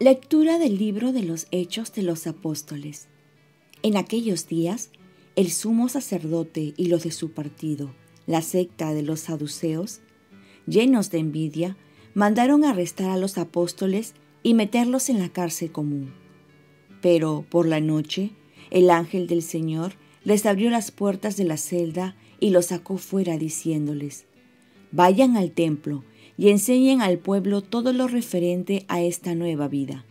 Lectura del libro de los Hechos de los Apóstoles. En aquellos días, el sumo sacerdote y los de su partido, la secta de los saduceos, llenos de envidia, mandaron arrestar a los apóstoles y meterlos en la cárcel común. Pero por la noche, el ángel del Señor les abrió las puertas de la celda y los sacó fuera diciéndoles, Vayan al templo y enseñen al pueblo todo lo referente a esta nueva vida.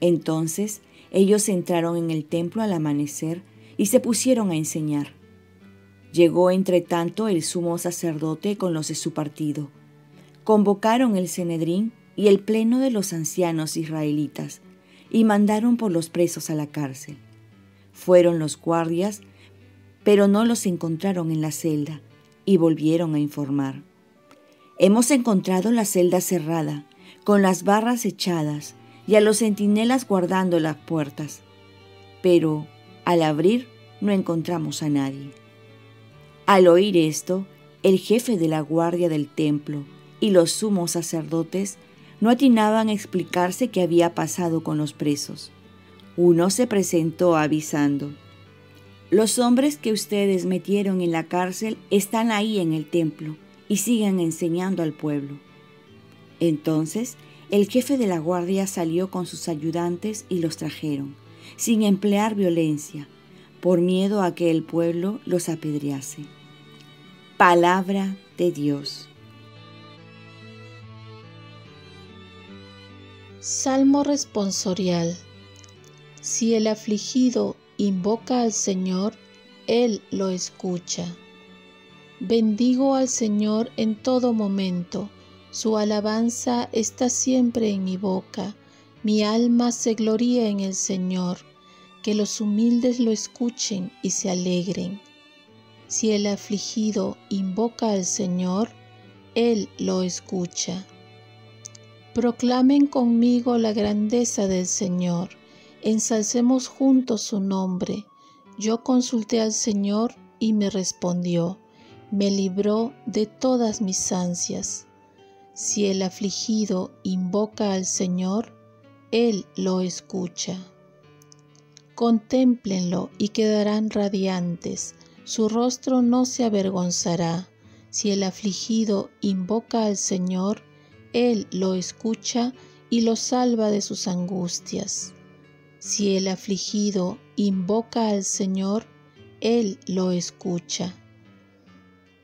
Entonces ellos entraron en el templo al amanecer y se pusieron a enseñar. Llegó entre tanto el sumo sacerdote con los de su partido. Convocaron el Cenedrín y el pleno de los ancianos israelitas y mandaron por los presos a la cárcel. Fueron los guardias, pero no los encontraron en la celda y volvieron a informar. Hemos encontrado la celda cerrada, con las barras echadas y a los centinelas guardando las puertas. Pero al abrir no encontramos a nadie. Al oír esto, el jefe de la guardia del templo y los sumos sacerdotes no atinaban a explicarse qué había pasado con los presos. Uno se presentó avisando, Los hombres que ustedes metieron en la cárcel están ahí en el templo y sigan enseñando al pueblo. Entonces el jefe de la guardia salió con sus ayudantes y los trajeron, sin emplear violencia, por miedo a que el pueblo los apedrease. Palabra de Dios. Salmo responsorial. Si el afligido invoca al Señor, Él lo escucha. Bendigo al Señor en todo momento, su alabanza está siempre en mi boca, mi alma se gloría en el Señor, que los humildes lo escuchen y se alegren. Si el afligido invoca al Señor, Él lo escucha. Proclamen conmigo la grandeza del Señor, ensalcemos juntos su nombre. Yo consulté al Señor y me respondió me libró de todas mis ansias. Si el afligido invoca al Señor, Él lo escucha. Contémplenlo y quedarán radiantes, su rostro no se avergonzará. Si el afligido invoca al Señor, Él lo escucha y lo salva de sus angustias. Si el afligido invoca al Señor, Él lo escucha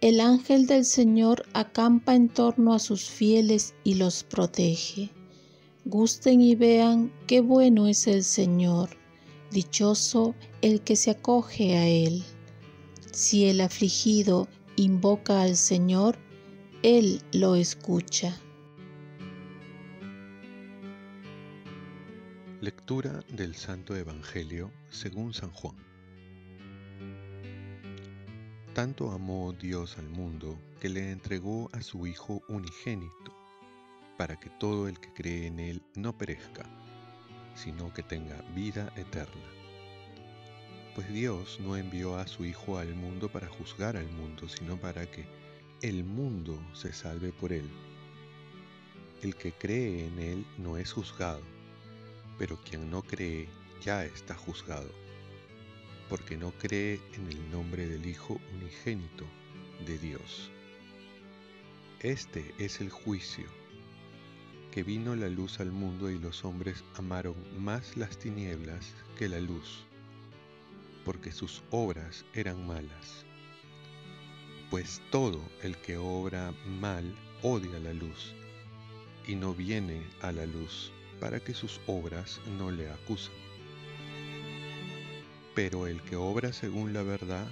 el ángel del Señor acampa en torno a sus fieles y los protege. Gusten y vean qué bueno es el Señor, dichoso el que se acoge a Él. Si el afligido invoca al Señor, Él lo escucha. Lectura del Santo Evangelio según San Juan. Tanto amó Dios al mundo que le entregó a su Hijo unigénito, para que todo el que cree en Él no perezca, sino que tenga vida eterna. Pues Dios no envió a su Hijo al mundo para juzgar al mundo, sino para que el mundo se salve por Él. El que cree en Él no es juzgado, pero quien no cree ya está juzgado porque no cree en el nombre del Hijo unigénito de Dios. Este es el juicio, que vino la luz al mundo y los hombres amaron más las tinieblas que la luz, porque sus obras eran malas. Pues todo el que obra mal odia la luz, y no viene a la luz para que sus obras no le acusen pero el que obra según la verdad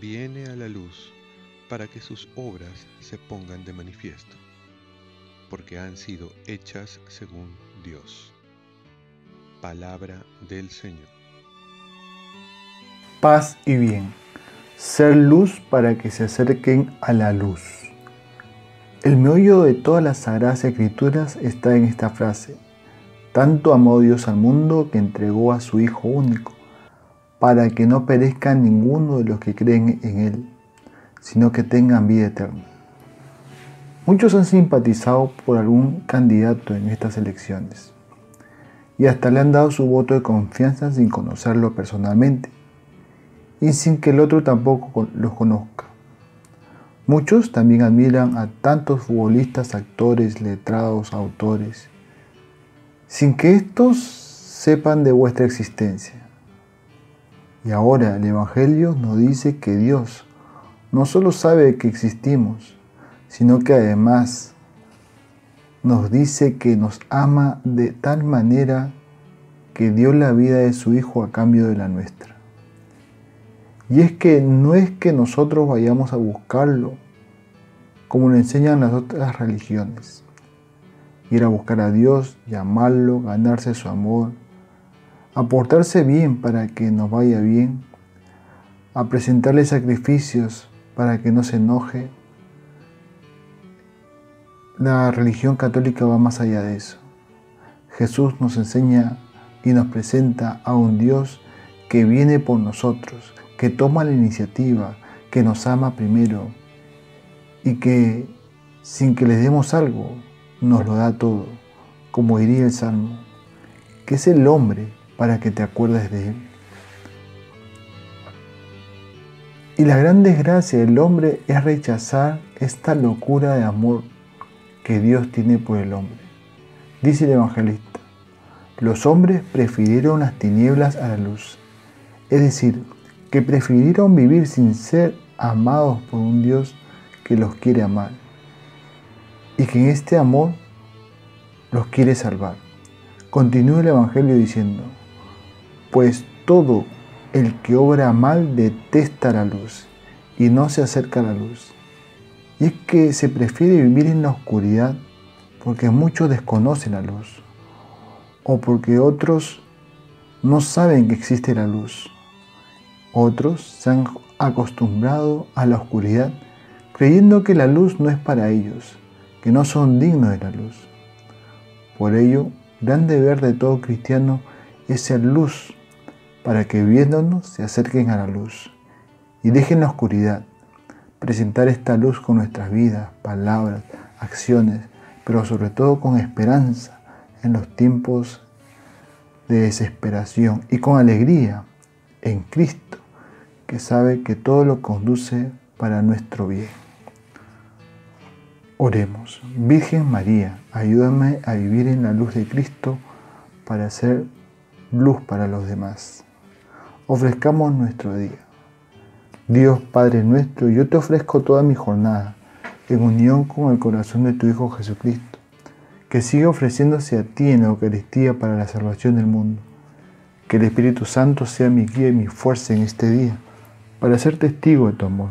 viene a la luz para que sus obras se pongan de manifiesto, porque han sido hechas según Dios. Palabra del Señor. Paz y bien. Ser luz para que se acerquen a la luz. El meollo de todas las sagradas escrituras está en esta frase. Tanto amó Dios al mundo que entregó a su Hijo único para que no perezca ninguno de los que creen en Él, sino que tengan vida eterna. Muchos han simpatizado por algún candidato en estas elecciones y hasta le han dado su voto de confianza sin conocerlo personalmente y sin que el otro tampoco los conozca. Muchos también admiran a tantos futbolistas, actores, letrados, autores, sin que estos sepan de vuestra existencia. Y ahora el Evangelio nos dice que Dios no solo sabe que existimos, sino que además nos dice que nos ama de tal manera que dio la vida de su Hijo a cambio de la nuestra. Y es que no es que nosotros vayamos a buscarlo, como lo enseñan las otras religiones. Ir a buscar a Dios, llamarlo, ganarse su amor, aportarse bien para que nos vaya bien, a presentarle sacrificios para que no se enoje. La religión católica va más allá de eso. Jesús nos enseña y nos presenta a un Dios que viene por nosotros, que toma la iniciativa, que nos ama primero y que sin que le demos algo, nos lo da todo, como diría el Salmo, que es el hombre para que te acuerdes de él. Y la gran desgracia del hombre es rechazar esta locura de amor que Dios tiene por el hombre. Dice el evangelista, los hombres prefirieron las tinieblas a la luz. Es decir, que prefirieron vivir sin ser amados por un Dios que los quiere amar y que en este amor los quiere salvar. Continúa el Evangelio diciendo, pues todo el que obra mal detesta la luz y no se acerca a la luz. Y es que se prefiere vivir en la oscuridad porque muchos desconocen la luz o porque otros no saben que existe la luz. Otros se han acostumbrado a la oscuridad creyendo que la luz no es para ellos, que no son dignos de la luz. Por ello, gran deber de todo cristiano es ser luz para que viéndonos se acerquen a la luz y dejen la oscuridad. Presentar esta luz con nuestras vidas, palabras, acciones, pero sobre todo con esperanza en los tiempos de desesperación y con alegría en Cristo, que sabe que todo lo conduce para nuestro bien. Oremos. Virgen María, ayúdame a vivir en la luz de Cristo para ser luz para los demás ofrezcamos nuestro día. Dios Padre nuestro, yo te ofrezco toda mi jornada en unión con el corazón de tu Hijo Jesucristo, que sigue ofreciéndose a ti en la Eucaristía para la salvación del mundo. Que el Espíritu Santo sea mi guía y mi fuerza en este día, para ser testigo de tu amor.